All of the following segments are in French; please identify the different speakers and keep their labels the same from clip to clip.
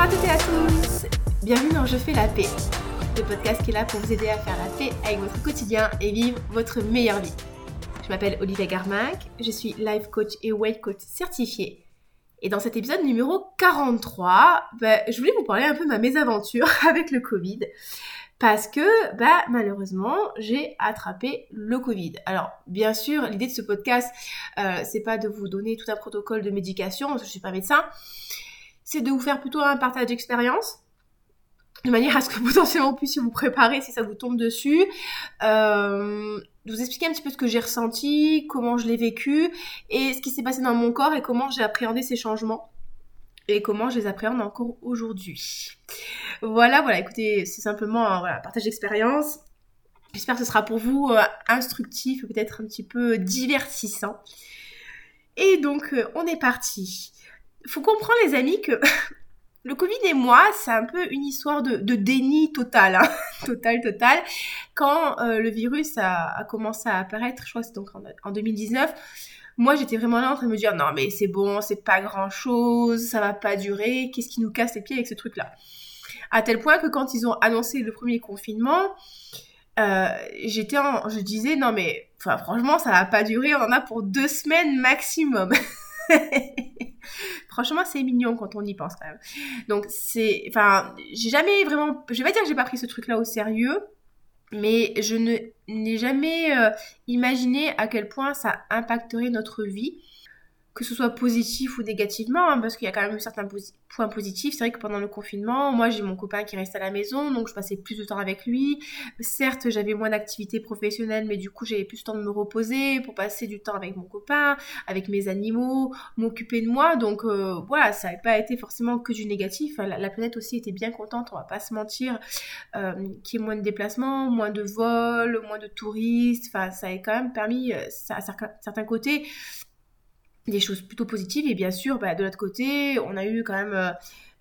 Speaker 1: Bonjour à toutes et à tous Bienvenue dans Je fais la paix, le podcast qui est là pour vous aider à faire la paix avec votre quotidien et vivre votre meilleure vie. Je m'appelle Olivia Garmac, je suis life coach et weight coach certifié. Et dans cet épisode numéro 43, bah, je voulais vous parler un peu de ma mésaventure avec le Covid. Parce que, bah, malheureusement, j'ai attrapé le Covid. Alors, bien sûr, l'idée de ce podcast, euh, c'est pas de vous donner tout un protocole de médication, parce que je suis pas médecin c'est de vous faire plutôt un partage d'expérience de manière à ce que potentiellement vous puissiez vous préparer si ça vous tombe dessus, euh, de vous expliquer un petit peu ce que j'ai ressenti, comment je l'ai vécu et ce qui s'est passé dans mon corps et comment j'ai appréhendé ces changements et comment je les appréhende encore aujourd'hui. Voilà, voilà, écoutez, c'est simplement un partage d'expérience. J'espère que ce sera pour vous euh, instructif, peut-être un petit peu divertissant. Et donc, euh, on est parti faut comprendre les amis que le Covid et moi, c'est un peu une histoire de, déni total, hein. total, total. Quand euh, le virus a, commencé à apparaître, je crois que c'est donc en, 2019, moi j'étais vraiment là en train de me dire non mais c'est bon, c'est pas grand chose, ça va pas durer, qu'est-ce qui nous casse les pieds avec ce truc-là? À tel point que quand ils ont annoncé le premier confinement, euh, j'étais en, je disais non mais franchement ça va pas durer, on en a pour deux semaines maximum. Franchement, c'est mignon quand on y pense quand même. Donc, c'est. Enfin, j'ai jamais vraiment. Je vais pas dire que j'ai pas pris ce truc-là au sérieux, mais je n'ai jamais euh, imaginé à quel point ça impacterait notre vie que ce soit positif ou négativement, hein, parce qu'il y a quand même certains points positifs. C'est vrai que pendant le confinement, moi j'ai mon copain qui reste à la maison, donc je passais plus de temps avec lui. Certes, j'avais moins d'activités professionnelles, mais du coup j'avais plus de temps de me reposer pour passer du temps avec mon copain, avec mes animaux, m'occuper de moi. Donc euh, voilà, ça n'a pas été forcément que du négatif. La, planète aussi était bien contente, on va pas se mentir, euh, qu'il y ait moins de déplacements, moins de vols, moins de touristes. Enfin, ça a quand même permis, euh, à certains côtés, des choses plutôt positives. Et bien sûr, bah, de l'autre côté, on a eu quand même euh,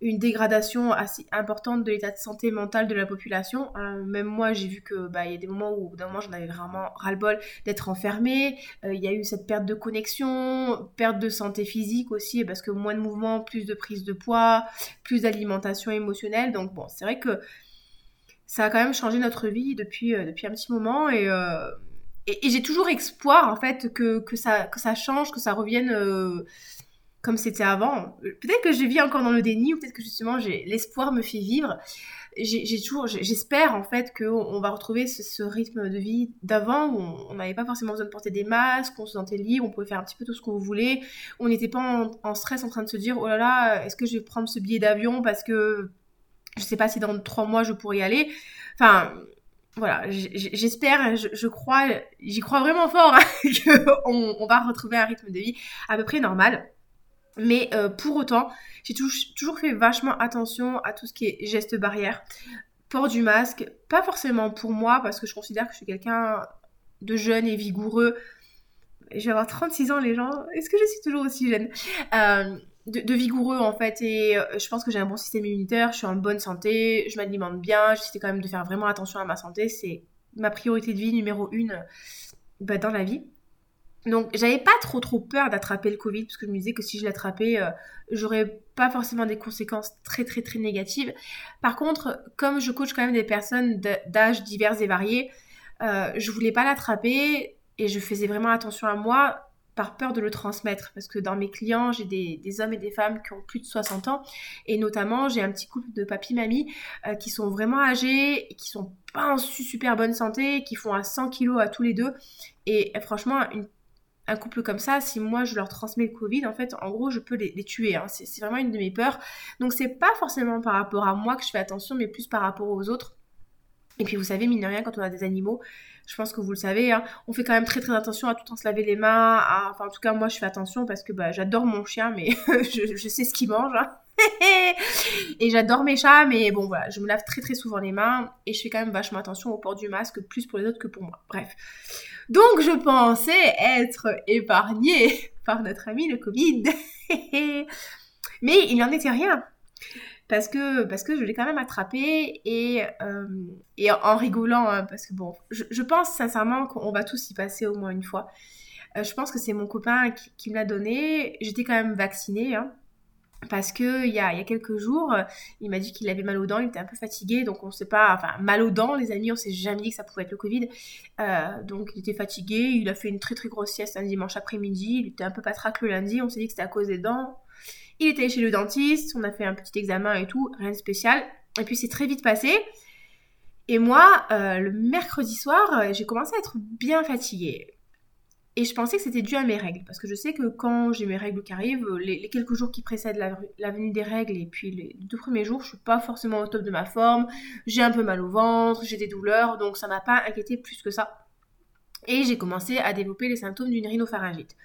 Speaker 1: une dégradation assez importante de l'état de santé mentale de la population. Euh, même moi, j'ai vu que bah, y a des moments où, d'un moment, j'en avais vraiment ras-le-bol d'être enfermée. Euh, il y a eu cette perte de connexion, perte de santé physique aussi, parce que moins de mouvement, plus de prise de poids, plus d'alimentation émotionnelle. Donc bon, c'est vrai que ça a quand même changé notre vie depuis, depuis un petit moment et et, j'ai toujours espoir en fait que, que, ça, que ça change, que ça revienne euh, comme c'était avant. Peut-être que je vis encore dans le déni ou peut-être que justement l'espoir me fait vivre. J'ai toujours, j'espère en fait qu'on va retrouver ce, rythme de vie d'avant où on n'avait pas forcément besoin de porter des masques, on se sentait libre, on pouvait faire un petit peu tout ce qu'on voulait. On n'était pas en, stress en train de se dire oh là là, est-ce que je vais prendre ce billet d'avion parce que je sais pas si dans trois mois je pourrais y aller. Enfin, voilà, j'espère, je, crois, j'y crois vraiment fort hein, qu'on on va retrouver un rythme de vie à peu près normal. Mais euh, pour autant, j'ai toujours, fait vachement attention à tout ce qui est geste barrière, port du masque, pas forcément pour moi parce que je considère que je suis quelqu'un de jeune et vigoureux. Je vais avoir 36 ans les gens, est-ce que je suis toujours aussi jeune? Euh, de, vigoureux en fait et euh, je pense que j'ai un bon système immunitaire, je suis en bonne santé, je m'alimente bien, j'essaie quand même de faire vraiment attention à ma santé, c'est ma priorité de vie numéro une bah, dans la vie. Donc j'avais pas trop trop peur d'attraper le Covid parce que je me disais que si je l'attrapais, euh, j'aurais pas forcément des conséquences très très très négatives. Par contre, comme je coach quand même des personnes d'âge divers et variés, euh, je voulais pas l'attraper et je faisais vraiment attention à moi par peur de le transmettre. Parce que dans mes clients, j'ai des, hommes et des femmes qui ont plus de 60 ans. Et notamment, j'ai un petit couple de papy-mamie euh, qui sont vraiment âgés, qui sont pas en super bonne santé, qui font à 100 kilos à tous les deux. Et franchement, un couple comme ça, si moi je leur transmets le Covid, en fait, en gros, je peux les, tuer. Hein. C'est vraiment une de mes peurs. Donc, c'est pas forcément par rapport à moi que je fais attention, mais plus par rapport aux autres. Et puis, vous savez, mine de rien, quand on a des animaux, je pense que vous le savez, hein. on fait quand même très très attention à tout le temps se laver les mains. Enfin, en tout cas, moi, je fais attention parce que bah, j'adore mon chien, mais je, sais ce qu'il mange. Hein. et j'adore mes chats, mais bon, voilà, je me lave très très souvent les mains et je fais quand même vachement attention au port du masque, plus pour les autres que pour moi. Bref. Donc, je pensais être épargnée par notre ami le Covid. mais il n'en était rien parce que, parce que je l'ai quand même attrapé et, euh, et en, rigolant, hein, parce que bon, je, pense sincèrement qu'on va tous y passer au moins une fois. Euh, je pense que c'est mon copain qui, me l'a donné. J'étais quand même vaccinée. Hein. parce que il y a, y a quelques jours, il m'a dit qu'il avait mal aux dents, il était un peu fatigué, donc on sait pas, enfin mal aux dents les amis, on s'est jamais dit que ça pouvait être le Covid, euh, donc il était fatigué, il a fait une très très grosse sieste un dimanche après-midi, il était un peu patraque le lundi, on s'est dit que c'était à cause des dents, il était chez le dentiste, on a fait un petit examen et tout, rien de spécial, et puis c'est très vite passé, et moi, euh, le mercredi soir, j'ai commencé à être bien fatiguée. Et je pensais que c'était dû à mes règles, parce que je sais que quand j'ai mes règles qui arrivent, les, quelques jours qui précèdent la, venue des règles et puis les deux premiers jours, je suis pas forcément au top de ma forme, j'ai un peu mal au ventre, j'ai des douleurs, donc ça m'a pas inquiété plus que ça. Et j'ai commencé à développer les symptômes d'une rhinopharyngite.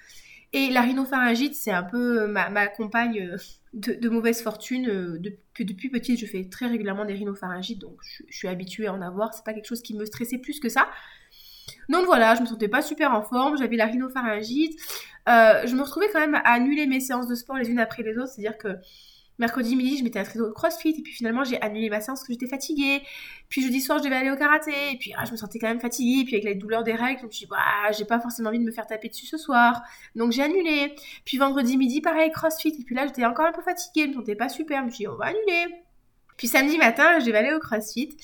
Speaker 1: Et la rhinopharyngite, c'est un peu ma, compagne euh, de, mauvaise fortune. Euh, depuis, depuis petite, je fais très régulièrement des rhinopharyngites, donc je, suis habituée à en avoir. C'est pas quelque chose qui me stressait plus que ça. Donc voilà, je me sentais pas super en forme, j'avais la rhinopharyngite. Euh, je me retrouvais quand même à annuler mes séances de sport les unes après les autres, c'est-à-dire que mercredi midi, je m'étais inscrite au crossfit, et puis finalement, j'ai annulé ma séance parce que j'étais fatiguée. Puis jeudi soir, je devais aller au karaté, et puis ah, je me sentais quand même fatiguée, et puis avec la douleur des règles, je me suis dit, bah, j'ai pas forcément envie de me faire taper dessus ce soir, donc j'ai annulé. Puis vendredi midi, pareil, crossfit, et puis là, j'étais encore un peu fatiguée, je me sentais pas super, je me suis dit, on va annuler. Puis samedi matin, je devais aller au crossfit,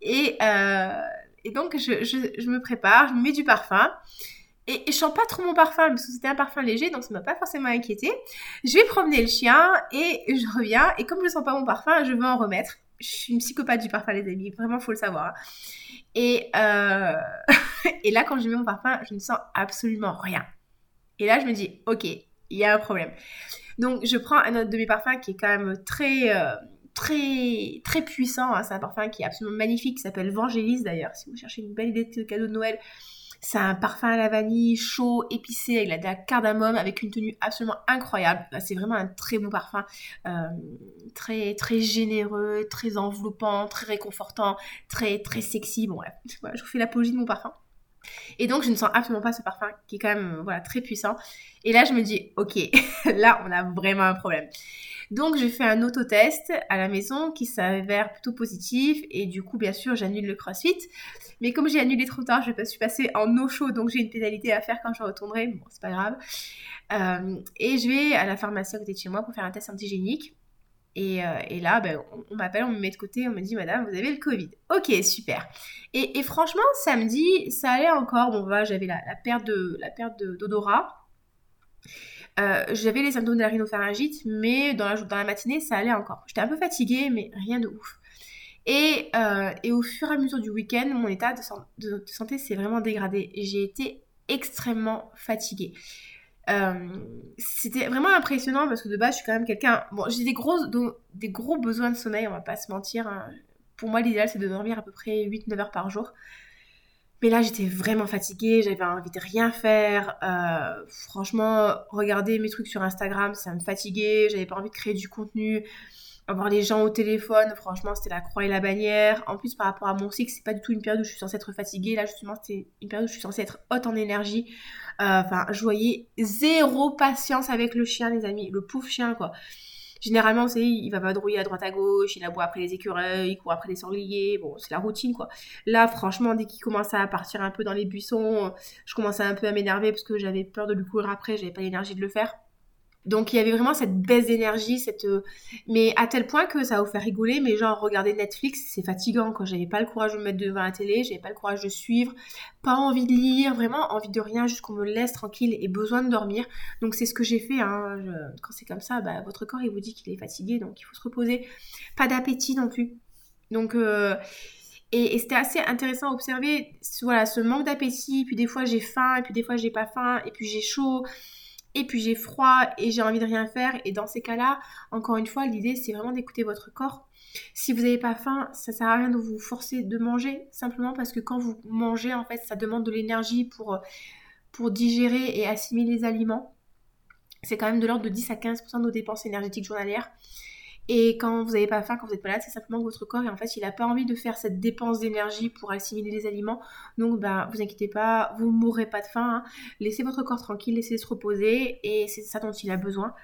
Speaker 1: et euh, et donc, je, me prépare, je me mets du parfum. Et, je sens pas trop mon parfum, parce que c'était un parfum léger, donc ça m'a pas forcément inquiété. Je vais promener le chien et je reviens. Et comme je sens pas mon parfum, je vais en remettre. Je suis une psychopathe du parfum, les amis. Vraiment, faut le savoir. Et, euh, et là, quand je mets mon parfum, je ne sens absolument rien. Et là, je me dis, ok, il y a un problème. Donc, je prends un autre de mes parfums qui est quand même très, euh, très très puissant. Hein. C'est un parfum qui est absolument magnifique, qui s'appelle Vangélis d'ailleurs. Si vous cherchez une belle idée de cadeau de Noël, c'est un parfum à la vanille, chaud, épicé, avec la, cardamome, avec une tenue absolument incroyable. C'est vraiment un très bon parfum, euh, très très généreux, très enveloppant, très réconfortant, très très sexy. Bon, voilà, je vous fais l'apologie de mon parfum. Et donc, je ne sens absolument pas ce parfum qui est quand même voilà, très puissant. Et là, je me dis, ok, là, on a vraiment un problème. Donc, je fais un autotest à la maison qui s'avère plutôt positif. Et du coup, bien sûr, j'annule le crossfit. Mais comme j'ai annulé trop tard, je suis passée en eau chaude, donc j'ai une pénalité à faire quand je retournerai. Bon, c'est pas grave. Euh, et je vais à la pharmacie à côté de chez moi pour faire un test antigénique. Et, euh, là, ben, on, m'appelle, on me met de côté, on me dit, Madame, vous avez le Covid. Ok, super. Et, franchement, samedi, ça allait encore. Bon, voilà, j'avais la, la perte d'odorat. Euh, j'avais les symptômes de la rhinopharyngite, mais dans la, matinée, ça allait encore. J'étais un peu fatiguée, mais rien de ouf. Et, euh, et au fur et à mesure du week-end, mon état de, santé s'est vraiment dégradé. J'ai été extrêmement fatiguée. Euh, c'était vraiment impressionnant parce que de base, je suis quand même quelqu'un. J'ai des gros, des gros besoins de sommeil, on va pas se mentir. Hein. Pour moi, l'idéal, c'est de dormir à peu près 8-9 heures par jour. Mais là, j'étais vraiment fatiguée, j'avais envie de rien faire. Euh, franchement, regarder mes trucs sur Instagram, ça me fatiguait. J'avais pas envie de créer du contenu. Avoir les gens au téléphone, franchement, c'était la croix et la bannière. En plus, par rapport à mon cycle, c'est pas du tout une période où je suis censée être fatiguée. Là, justement, c'était une période où je suis censée être haute en énergie. Euh, enfin, je voyais zéro patience avec le chien, les amis. Le pauvre chien, quoi. Généralement, vous il va vadrouiller à droite à gauche, il aboie après les écureuils, il court après les sangliers, bon, c'est la routine quoi. Là, franchement, dès qu'il commençait à partir un peu dans les buissons, je commençais un peu à m'énerver parce que j'avais peur de lui courir après, j'avais pas l'énergie de le faire. Donc il y avait vraiment cette baisse d'énergie, cette euh, mais à tel point que ça a vous faire rigoler, mais genre regarder Netflix, c'est fatigant quand j'avais pas le courage de me mettre devant la télé, j'avais pas le courage de suivre, pas envie de lire, vraiment envie de rien, juste qu'on me laisse tranquille et besoin de dormir. Donc c'est ce que j'ai fait. Hein. Quand c'est comme ça, bah, votre corps il vous dit qu'il est fatigué, donc il faut se reposer. Pas d'appétit non plus. Donc euh, et, et c'était assez intéressant à observer voilà ce manque d'appétit. Puis des fois j'ai faim, et puis des fois j'ai pas faim, et puis j'ai chaud et puis j'ai froid et j'ai envie de rien faire. Et dans ces cas-là, encore une fois, l'idée c'est vraiment d'écouter votre corps. Si vous n'avez pas faim, ça sert à rien de vous forcer de manger, simplement parce que quand vous mangez, en fait, ça demande de l'énergie pour, pour digérer et assimiler les aliments. C'est quand même de l'ordre de 10 à 15% de nos dépenses énergétiques journalières. Et quand vous n'avez pas faim, quand vous pas là, c'est simplement que votre corps, en fait, il n'a pas envie de faire cette dépense d'énergie pour assimiler les aliments. Donc, ben, vous inquiétez pas, vous ne mourrez pas de faim. Hein. Laissez votre corps tranquille, laissez-le se reposer. Et c'est ça dont il a besoin.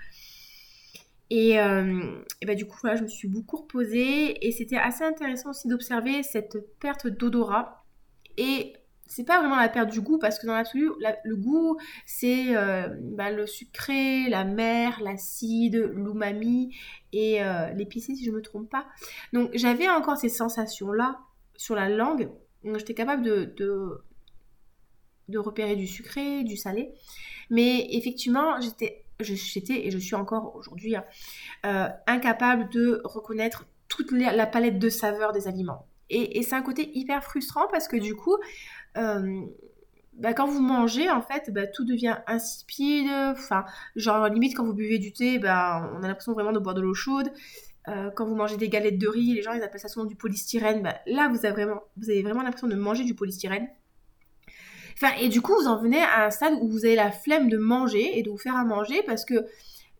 Speaker 1: Et, euh, et ben, du coup, je me suis beaucoup reposée. Et c'était assez intéressant aussi d'observer cette perte d'odorat. Et c'est pas vraiment la perte du goût parce que dans l'absolu, le goût, c'est euh, bah, le sucré, la mer, l'acide, l'umami et euh, l'épicé si je me trompe pas. Donc j'avais encore ces sensations-là sur la langue. J'étais capable de, de, repérer du sucré, du salé. Mais effectivement, j'étais, j'étais et je suis encore aujourd'hui hein, euh, incapable de reconnaître toute la palette de saveurs des aliments. Et, c'est un côté hyper frustrant parce que du coup, bah, quand vous mangez, en fait, bah, tout devient insipide. Enfin, genre, limite, quand vous buvez du thé, bah, on a l'impression vraiment de boire de l'eau chaude. Euh, quand vous mangez des galettes de riz, les gens ils appellent ça souvent du polystyrène. Là, vous avez vraiment, l'impression de manger du polystyrène. Enfin, et du coup, vous en venez à un stade où vous avez la flemme de manger et de vous faire à manger parce que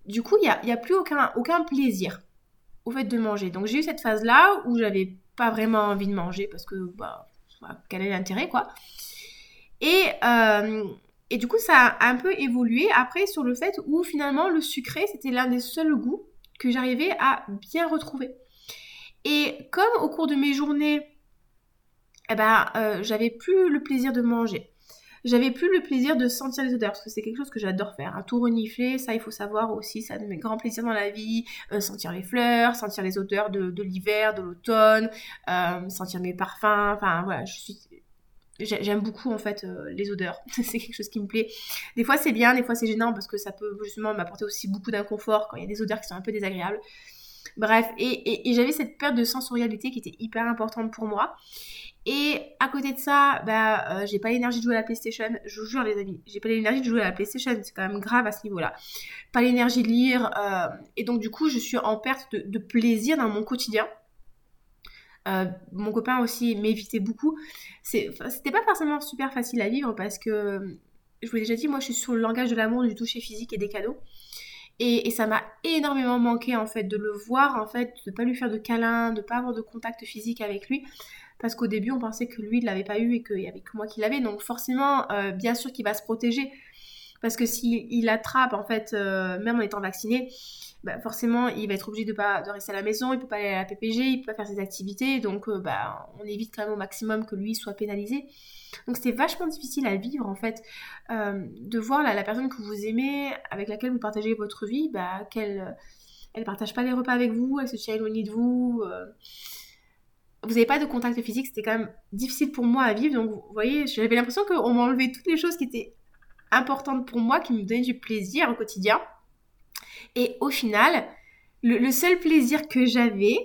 Speaker 1: du coup, il n'y a, plus aucun, aucun plaisir au fait de manger. Donc, j'ai eu cette phase-là où j'avais pas vraiment envie de manger parce que, bah, quel est l'intérêt, quoi. Et, euh, et du coup, ça a un peu évolué après sur le fait où finalement le sucré, c'était l'un des seuls goûts que j'arrivais à bien retrouver. Et comme au cours de mes journées, eh ben, euh, j'avais plus le plaisir de manger. J'avais plus le plaisir de sentir les odeurs, parce que c'est quelque chose que j'adore faire. Un tout renifler, ça il faut savoir aussi, ça de mes grands plaisirs dans la vie. Euh, sentir les fleurs, sentir les odeurs de, l'hiver, de l'automne, euh, sentir mes parfums, enfin voilà, je suis... J'aime beaucoup en fait euh, les odeurs, c'est quelque chose qui me plaît. Des fois c'est bien, des fois c'est gênant parce que ça peut justement m'apporter aussi beaucoup d'inconfort quand il y a des odeurs qui sont un peu désagréables. Bref, et, et j'avais cette perte de sensorialité qui était hyper importante pour moi. Et à côté de ça, bah, euh, j'ai pas l'énergie de jouer à la PlayStation. Je vous jure, les amis, j'ai pas l'énergie de jouer à la PlayStation. C'est quand même grave à ce niveau-là. Pas l'énergie de lire. Euh, et donc, du coup, je suis en perte de, plaisir dans mon quotidien. Euh, mon copain aussi m'évitait beaucoup. C'était pas forcément super facile à vivre parce que, je vous l'ai déjà dit, moi je suis sur le langage de l'amour, du toucher physique et des cadeaux. Et, ça m'a énormément manqué en fait de le voir, en fait, de pas lui faire de câlin, de pas avoir de contact physique avec lui parce qu'au début on pensait que lui il l'avait pas eu et qu'il y avait que moi qui l'avais. Donc forcément euh, bien sûr qu'il va se protéger. Parce que s'il il attrape en fait euh, même en étant vacciné bah, forcément il va être obligé de rester à la maison. Il peut pas aller à la PPG il peut pas faire ses activités. Donc euh, bah on évite quand même au maximum que lui soit pénalisé. Donc c'était vachement difficile à vivre en fait de voir la, la, personne que vous aimez avec laquelle vous partagez votre vie bah qu'elle elle partage pas les repas avec vous elle se tient éloignée de vous vous n'avez pas de contact physique, c'était quand même difficile pour moi à vivre. Donc, vous voyez, j'avais l'impression qu'on m'enlevait toutes les choses qui étaient importantes pour moi, qui me donnaient du plaisir au quotidien. Et au final, le, seul plaisir que j'avais,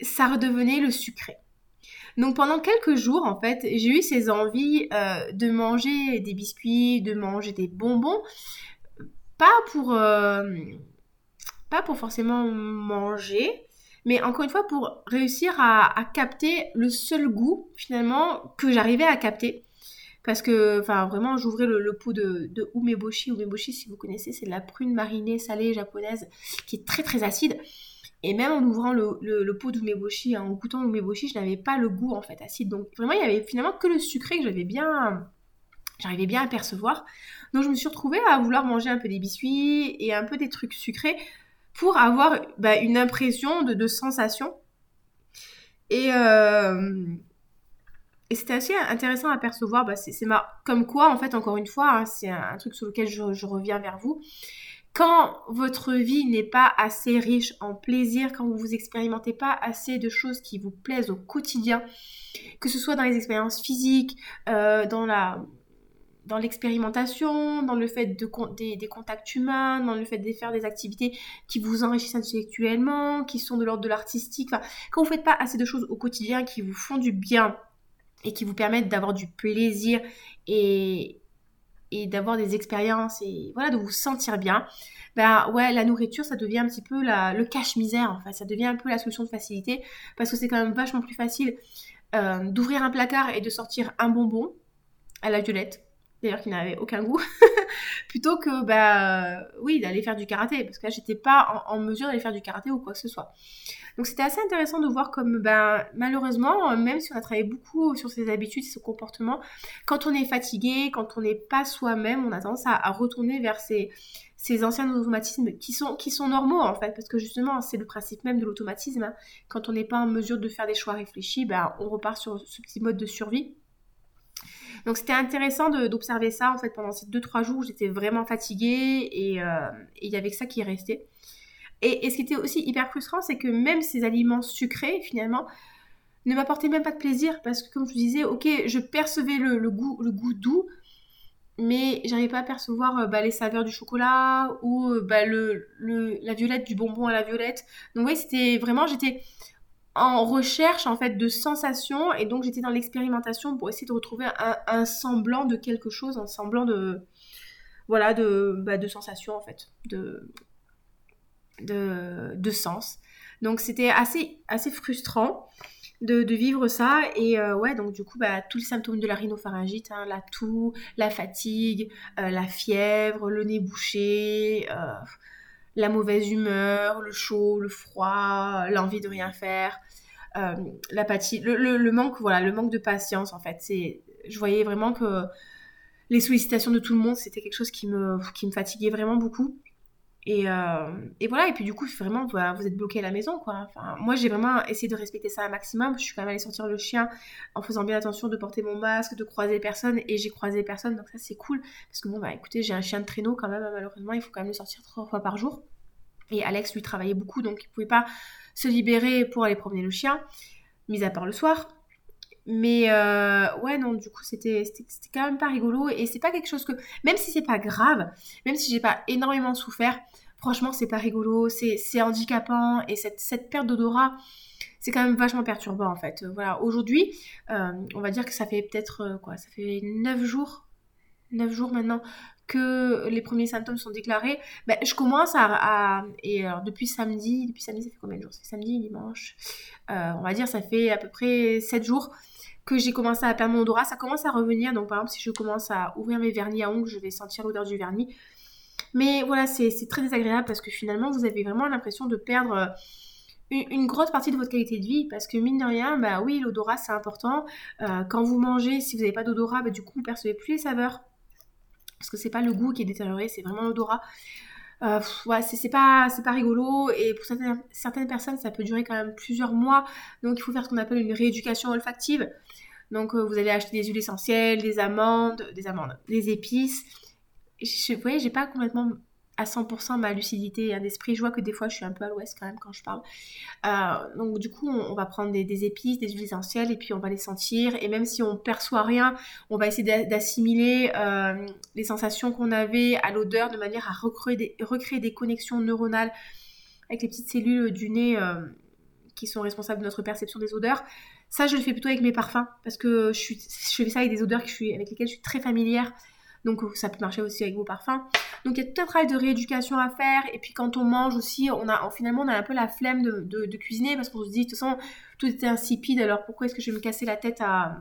Speaker 1: ça redevenait le sucré. Donc pendant quelques jours, en fait, j'ai eu ces envies euh, de manger des biscuits, de manger des bonbons, pas pour, euh, pas pour forcément manger, mais encore une fois, pour réussir à, capter le seul goût, finalement, que j'arrivais à capter. Parce que, enfin, vraiment, j'ouvrais le, pot de, umeboshi. Umeboshi, si vous connaissez, c'est de la prune marinée salée japonaise qui est très très acide. Et même en ouvrant le, pot d'umeboshi, en goûtant l'umeboshi, je n'avais pas le goût en fait acide. Donc vraiment, il y avait finalement que le sucré que j'avais bien, j'arrivais bien à percevoir. Donc je me suis retrouvée à vouloir manger un peu des biscuits et un peu des trucs sucrés pour avoir bah, une impression de, sensation. Et, euh, et c'était assez intéressant à percevoir. Bah, c'est comme quoi, en fait, encore une fois, hein, c'est un, truc sur lequel je, reviens vers vous. Quand votre vie n'est pas assez riche en plaisir, quand vous vous expérimentez pas assez de choses qui vous plaisent au quotidien, que ce soit dans les expériences physiques, euh, dans la dans l'expérimentation, dans le fait de, des, contacts humains, dans le fait de faire des activités qui vous enrichissent intellectuellement, qui sont de l'ordre de l'artistique. Quand vous ne faites pas assez de choses au quotidien qui vous font du bien et qui vous permettent d'avoir du plaisir et, et d'avoir des expériences et voilà, de vous sentir bien, ben ouais, la nourriture, ça devient un petit peu la, le cache-misère, en fait. Ça devient un peu la solution de facilité parce que c'est quand même vachement plus facile euh, d'ouvrir un placard et de sortir un bonbon à la violette d'ailleurs qui n'avait aucun goût, plutôt que bah oui d'aller faire du karaté, parce que là j'étais pas en, mesure d'aller faire du karaté ou quoi que ce soit. Donc c'était assez intéressant de voir comme ben malheureusement, même si on a travaillé beaucoup sur ses habitudes, ses comportements, quand on est fatigué, quand on n'est pas soi-même, on a tendance à, retourner vers ces, ces anciens automatismes qui sont, qui sont normaux en fait, parce que justement c'est le principe même de l'automatisme. Hein. Quand on n'est pas en mesure de faire des choix réfléchis, ben, on repart sur ce petit mode de survie Donc c'était intéressant d'observer ça en fait pendant ces 2-3 jours j'étais vraiment fatiguée et il y avait que ça qui restait. Et, et, ce qui était aussi hyper frustrant, c'est que même ces aliments sucrés, finalement, ne m'apportaient même pas de plaisir parce que comme je vous disais, ok, je percevais le, goût, le goût doux, mais j'arrivais pas à percevoir euh, bah, les saveurs du chocolat ou euh, bah, le, la violette du bonbon à la violette. Donc oui, c'était vraiment, j'étais en recherche en fait de sensations et donc j'étais dans l'expérimentation pour essayer de retrouver un, semblant de quelque chose, un semblant de voilà de, bah, de sensations en fait, de, de, de sens. Donc c'était assez, assez frustrant de, vivre ça. Et euh, ouais, donc du coup, bah, tous les symptômes de la rhinopharyngite, hein, la toux, la fatigue, euh, la fièvre, le nez bouché, euh, la mauvaise humeur, le chaud, le froid, l'envie de rien faire, l'apathie, le, le, manque, voilà, le manque de patience en fait. C'est, je voyais vraiment que les sollicitations de tout le monde, c'était quelque chose qui me, qui me fatiguait vraiment beaucoup. Euh, et, voilà, et puis du coup, vraiment, vous, êtes bloqué à la maison, quoi. Moi, j'ai vraiment essayé de respecter ça un maximum. Je suis quand même allée sortir le chien en faisant bien attention de porter mon masque, de croiser personne, et j'ai croisé personne, donc ça, c'est cool. Parce que bon, bah écoutez, j'ai un chien de traîneau quand même, malheureusement, il faut quand même le sortir trois fois par jour. Et Alex, lui, travaillait beaucoup, donc il pouvait pas se libérer pour aller promener le chien, mis à part le soir. Mais euh, ouais, non, du coup, c'était quand même pas rigolo. Et c'est pas quelque chose que, même si c'est pas grave, même si j'ai pas énormément souffert, franchement, c'est pas rigolo, c'est handicapant. Et cette, cette perte d'odorat, c'est quand même vachement perturbant en fait. Voilà, aujourd'hui, euh, on va dire que ça fait peut-être euh, quoi, ça fait 9 jours, 9 jours maintenant que les premiers symptômes sont déclarés. Ben, je commence à, et alors depuis samedi, depuis samedi ça fait combien de jours? C'est samedi, dimanche. on va dire ça fait à peu près 7 jours que j'ai commencé à perdre mon odorat, ça commence à revenir. Donc par exemple, si je commence à ouvrir mes vernis à ongles, je vais sentir l'odeur du vernis. Mais voilà, c'est très désagréable parce que finalement, vous avez vraiment l'impression de perdre euh, une, grosse partie de votre qualité de vie parce que mine de rien, bah oui, l'odorat c'est important. Euh, quand vous mangez, si vous n'avez pas d'odorat, bah, du coup vous percevez plus les saveurs parce que c'est pas le goût qui est détérioré, c'est vraiment l'odorat. Euh, ouais, c'est pas, pas rigolo et pour certaines, personnes ça peut durer quand même plusieurs mois donc il faut faire ce qu'on appelle une rééducation olfactive donc euh, vous allez acheter des huiles essentielles, des amandes, des amandes, des épices. Vous voyez, j'ai pas complètement à 100% ma lucidité et d'esprit. Je vois que des fois, je suis un peu à l'ouest quand même quand je parle. Euh, donc, du coup, on, va prendre des, épices, des huiles essentielles et puis on va les sentir. Et même si on perçoit rien, on va essayer d'assimiler euh, les sensations qu'on avait à l'odeur de manière à recréer des, connexions neuronales avec les petites cellules du nez qui sont responsables de notre perception des odeurs. Ça, je le fais plutôt avec mes parfums parce que je, fais ça avec des odeurs avec lesquelles je suis très familière. Donc euh, ça peut marcher aussi avec vos parfums. Donc il y a tout un travail de rééducation à faire. Et puis quand on mange aussi, on a finalement on a un peu la flemme de, cuisiner parce qu'on se dit de toute façon tout était insipide. Alors pourquoi est-ce que je vais me casser la tête à,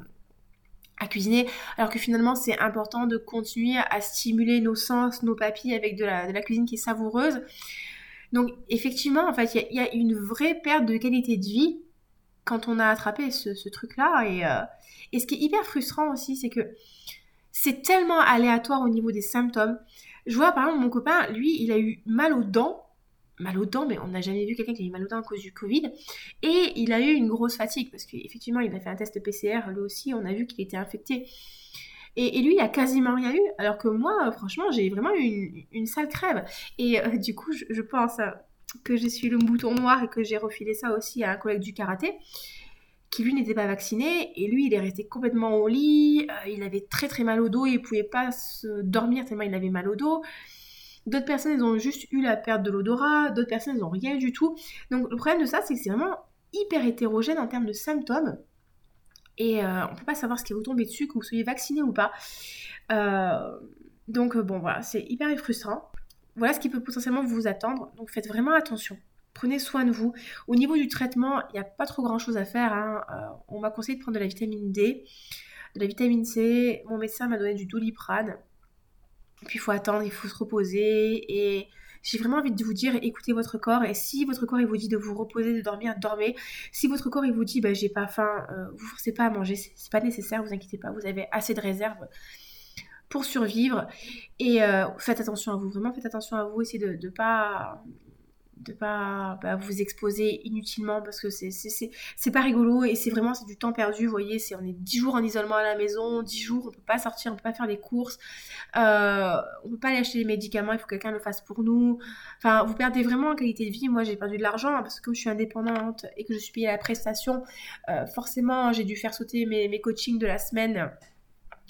Speaker 1: cuisiner? Alors que finalement c'est important de continuer à stimuler nos sens, nos papilles avec de la, de la cuisine qui est savoureuse. Donc effectivement en fait il y, a une vraie perte de qualité de vie quand on a attrapé ce, truc-là. Euh, et, ce qui est hyper frustrant aussi, c'est que c'est tellement aléatoire au niveau des symptômes. Je vois par exemple mon copain, lui, il a eu mal aux dents. Mal aux dents, mais on n'a jamais vu quelqu'un qui a eu mal aux dents à cause du Covid. Et il a eu une grosse fatigue, parce qu'effectivement, il a fait un test PCR, lui aussi, on a vu qu'il était infecté. Et, lui, il a quasiment rien eu, alors que moi, franchement, j'ai vraiment eu une, sale crève. Et euh, du coup, je, je pense, que je suis le bouton noir et que j'ai refilé ça aussi à un collègue du karaté qui lui n'était pas vacciné et lui il est resté complètement au lit, euh, il avait très très mal au dos, il pouvait pas se dormir tellement il avait mal au dos. D'autres personnes ils ont juste eu la perte de l'odorat, d'autres personnes ils n'ont rien du tout. Donc le problème de ça c'est que c'est vraiment hyper hétérogène en termes de symptômes et euh, on peut pas savoir ce qui vous tomber dessus que vous soyez vacciné ou pas. Euh, donc bon voilà c'est hyper frustrant voilà ce qui peut potentiellement vous attendre. Donc faites vraiment attention. Prenez soin de vous. Au niveau du traitement, il n'y a pas trop grand chose à faire. Hein. Euh, on m'a conseillé de prendre de la vitamine D, de la vitamine C. Mon médecin m'a donné du doliprane. Puis il faut attendre, il faut se reposer. Et j'ai vraiment envie de vous dire, écoutez votre corps. Et si votre corps il vous dit de vous reposer, de dormir, dormez. Si votre corps il vous dit, bah, j'ai pas faim, euh, vous forcez pas à manger, c'est pas nécessaire, vous inquiétez pas, vous avez assez de réserves pour survivre. Et euh, faites attention à vous, vraiment faites attention à vous, essayez de ne pas, de pas bah, vous exposer inutilement parce que c'est c'est pas rigolo et c'est vraiment c'est du temps perdu vous voyez c'est on est 10 jours en isolement à la maison 10 jours on peut pas sortir on peut pas faire les courses euh, on peut pas aller acheter les médicaments il faut que quelqu'un le fasse pour nous. Enfin vous perdez vraiment en qualité de vie. Moi j'ai perdu de l'argent hein, parce que comme je suis indépendante et que je suis payée à la prestation. Euh, forcément j'ai dû faire sauter mes, mes coachings de la semaine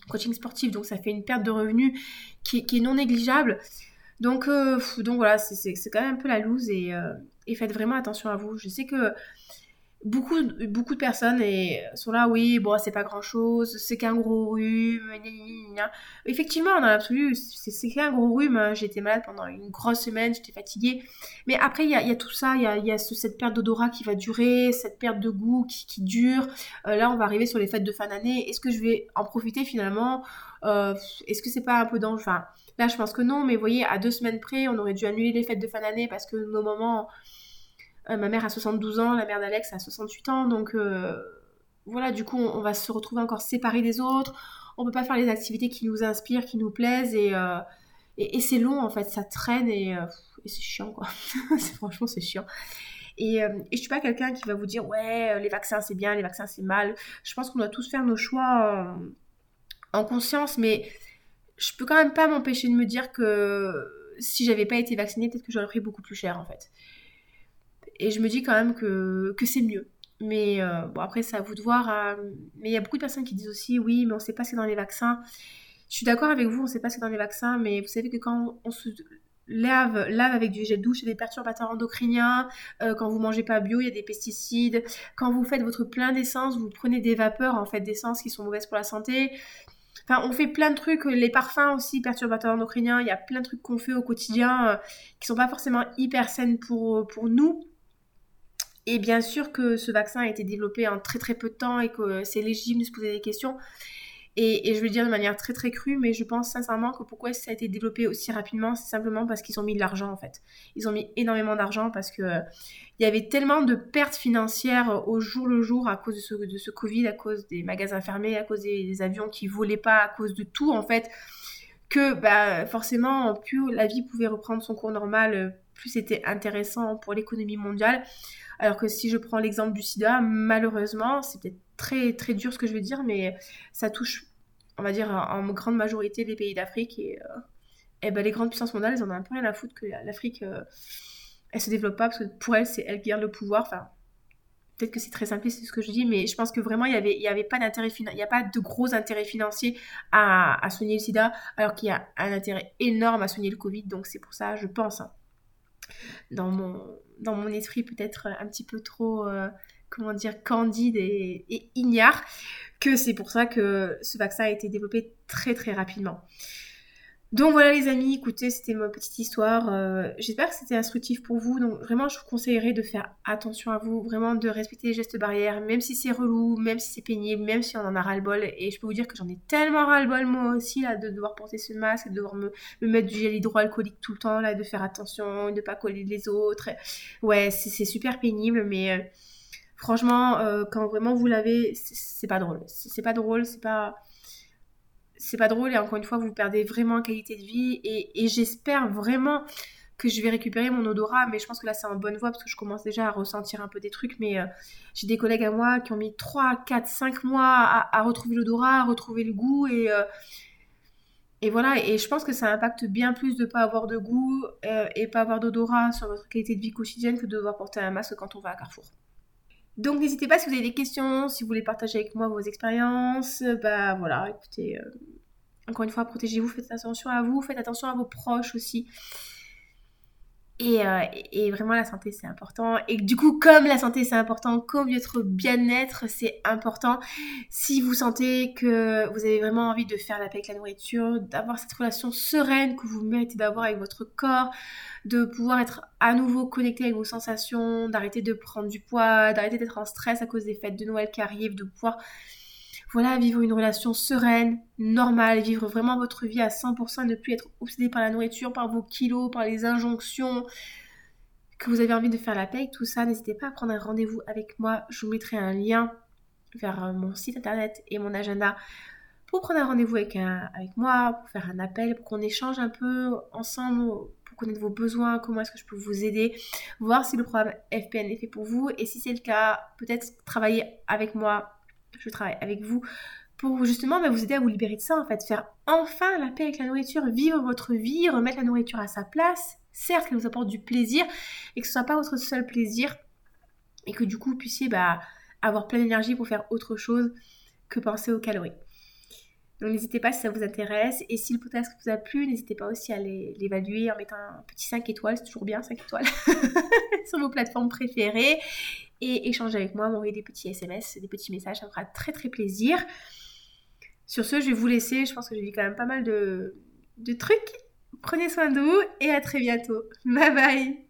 Speaker 1: coaching sportif donc ça fait une perte de revenus qui, qui est non négligeable donc, euh, donc voilà, c'est quand même un peu la loose et, euh, et, faites vraiment attention à vous. Je sais que beaucoup, beaucoup de personnes et sont là, oui, bon, c'est pas grand chose, c'est qu'un gros rhume. Effectivement, dans l'absolu, c'est qu'un gros rhume. Hein. Été malade pendant une grosse semaine, j'étais fatiguée. Mais après, il y a, y a, tout ça, il y a, y a cette perte d'odorat qui va durer, cette perte de goût qui, qui dure. Euh, là, on va arriver sur les fêtes de fin d'année. Est-ce que je vais en profiter finalement? Est-ce que c'est pas un peu dangereux? Là, je pense que non, mais vous voyez, à deux semaines près, on aurait dû annuler les fêtes de fin d'année parce que nos moments. Euh, ma mère a 72 ans, la mère d'Alex a 68 ans, donc euh, voilà, du coup, on, va se retrouver encore séparés des autres. On peut pas faire les activités qui nous inspirent, qui nous plaisent, et, euh, et, c'est long en fait, ça traîne et, c'est chiant quoi. Franchement, c'est chiant. Et, et, je suis pas quelqu'un qui va vous dire ouais, les vaccins c'est bien, les vaccins c'est mal. Je pense qu'on doit tous faire nos choix en conscience, mais je peux quand même pas m'empêcher de me dire que si j'avais pas été vaccinée, peut-être que j'aurais pris beaucoup plus cher en fait. Et je me dis quand même que, que c'est mieux. Mais euh, bon, après, c'est à vous de voir. Hein. Mais il y a beaucoup de personnes qui disent aussi oui, mais on sait pas c'est dans les vaccins. Je suis d'accord avec vous, on sait pas c'est dans les vaccins, mais vous savez que quand on se lave, lave avec du gel douche, il y a des perturbateurs endocriniens. Euh, quand vous mangez pas bio, il y a des pesticides. Quand vous faites votre plein d'essence, vous prenez des vapeurs en fait d'essence qui sont mauvaises pour la santé. Enfin, on fait plein de trucs, les parfums aussi, perturbateurs endocriniens, il y a plein de trucs qu'on fait au quotidien euh, qui sont pas forcément hyper saines pour, pour nous. Et bien sûr que ce vaccin a été développé en très très peu de temps et que c'est légitime de se poser des questions. Et, je vais le dire de manière très très crue, mais je pense sincèrement que pourquoi ça a été développé aussi rapidement, c'est simplement parce qu'ils ont mis de l'argent en fait. Ils ont mis énormément d'argent parce que il y avait tellement de pertes financières au jour le jour à cause de ce, Covid, à cause des magasins fermés, à cause des, avions qui volaient pas, à cause de tout en fait, que bah, forcément, plus la vie pouvait reprendre son cours normal, plus c'était intéressant pour l'économie mondiale. Alors que si je prends l'exemple du sida, malheureusement, c'est peut-être très très dur ce que je vais dire, mais ça touche, on va dire, en grande majorité les pays d'Afrique et, euh, et ben, les grandes puissances mondiales, elles en ont un peu rien à foutre que l'Afrique, euh, elle se développe pas parce que pour elles, c'est elles qui gardent le pouvoir. Enfin, peut-être que c'est très simpliste ce que je dis, mais je pense que vraiment il y avait, y avait pas d'intérêt il n'y a pas de gros intérêt financier à, à soigner le SIDA, alors qu'il y a un intérêt énorme à soigner le Covid. Donc c'est pour ça, je pense, hein, dans mon dans mon esprit peut-être un petit peu trop euh, comment dire, candide et, et ignare, que c'est pour ça que ce vaccin a été développé très très rapidement. Donc voilà les amis, écoutez, c'était ma petite histoire. Euh, j'espère que c'était instructif pour vous. Donc vraiment, je vous conseillerais de faire attention à vous, vraiment de respecter les gestes barrières, même si c'est relou, même si c'est pénible, même si on en a ras-le-bol. Et je peux vous dire que j'en ai tellement ras-le-bol moi aussi là de devoir porter ce masque, de devoir me, mettre du gel hydroalcoolique tout le temps là, de faire attention, de ne pas coller les autres. Ouais, c'est super pénible, mais euh, franchement, euh, quand vraiment vous l'avez, c'est pas drôle. C'est pas drôle, c'est pas c'est pas drôle et encore une fois vous perdez vraiment en qualité de vie et, j'espère vraiment que je vais récupérer mon odorat mais je pense que là c'est en bonne voie parce que je commence déjà à ressentir un peu des trucs mais euh, j'ai des collègues à moi qui ont mis 3, 4, 5 mois à, retrouver l'odorat, à retrouver le goût et euh, et voilà, et je pense que ça impacte bien plus de pas avoir de goût euh, et pas avoir d'odorat sur votre qualité de vie quotidienne que de devoir porter un masque quand on va à Carrefour. Donc n'hésitez pas si vous avez des questions, si vous voulez partager avec moi vos expériences, bah voilà, écoutez, encore une fois, protégez-vous, faites attention à vous, faites attention à vos proches aussi. Euh, et, vraiment, la santé, c'est important. Et du coup, comme la santé, c'est important, comme votre bien-être, c'est important, si vous sentez que vous avez vraiment envie de faire la paix avec la nourriture, d'avoir cette relation sereine que vous méritez d'avoir avec votre corps, de pouvoir être à nouveau connecté avec vos sensations, d'arrêter de prendre du poids, d'arrêter d'être en stress à cause des fêtes de Noël qui arrivent, de pouvoir voilà, vivre une relation sereine, normale, vivre vraiment votre vie à 100% et ne plus être obsédé par la nourriture, par vos kilos, par les injonctions, que vous avez envie de faire la paix, tout ça, n'hésitez pas à prendre un rendez-vous avec moi. Je vous mettrai un lien vers euh, mon site internet et mon agenda pour prendre un rendez-vous avec, avec moi, pour faire un appel, pour qu'on échange un peu ensemble, pour connaître vos besoins, comment est-ce que je peux vous aider, voir si le programme FPN est fait pour vous et si c'est le cas, peut-être travailler avec moi, je travaille avec vous pour justement bah, vous aider à vous libérer de ça en fait, faire enfin la paix avec la nourriture, vivre votre vie, remettre la nourriture à sa place, certes qu'elle vous apporte du plaisir et que ce soit pas votre seul plaisir et que du coup vous puissiez bah, avoir plein d'énergie pour faire autre chose que penser aux calories. Donc n'hésitez pas si ça vous intéresse. Et si le podcast vous a plu, n'hésitez pas aussi à l'évaluer en mettant un petit 5 étoiles, c'est toujours bien 5 étoiles, sur vos plateformes préférées. Et échanger avec moi, m'envoyer des petits SMS, des petits messages, ça me fera très très plaisir. Sur ce, je vais vous laisser. Je pense que j'ai dit quand même pas mal de, de trucs. Prenez soin de vous et à très bientôt. Bye bye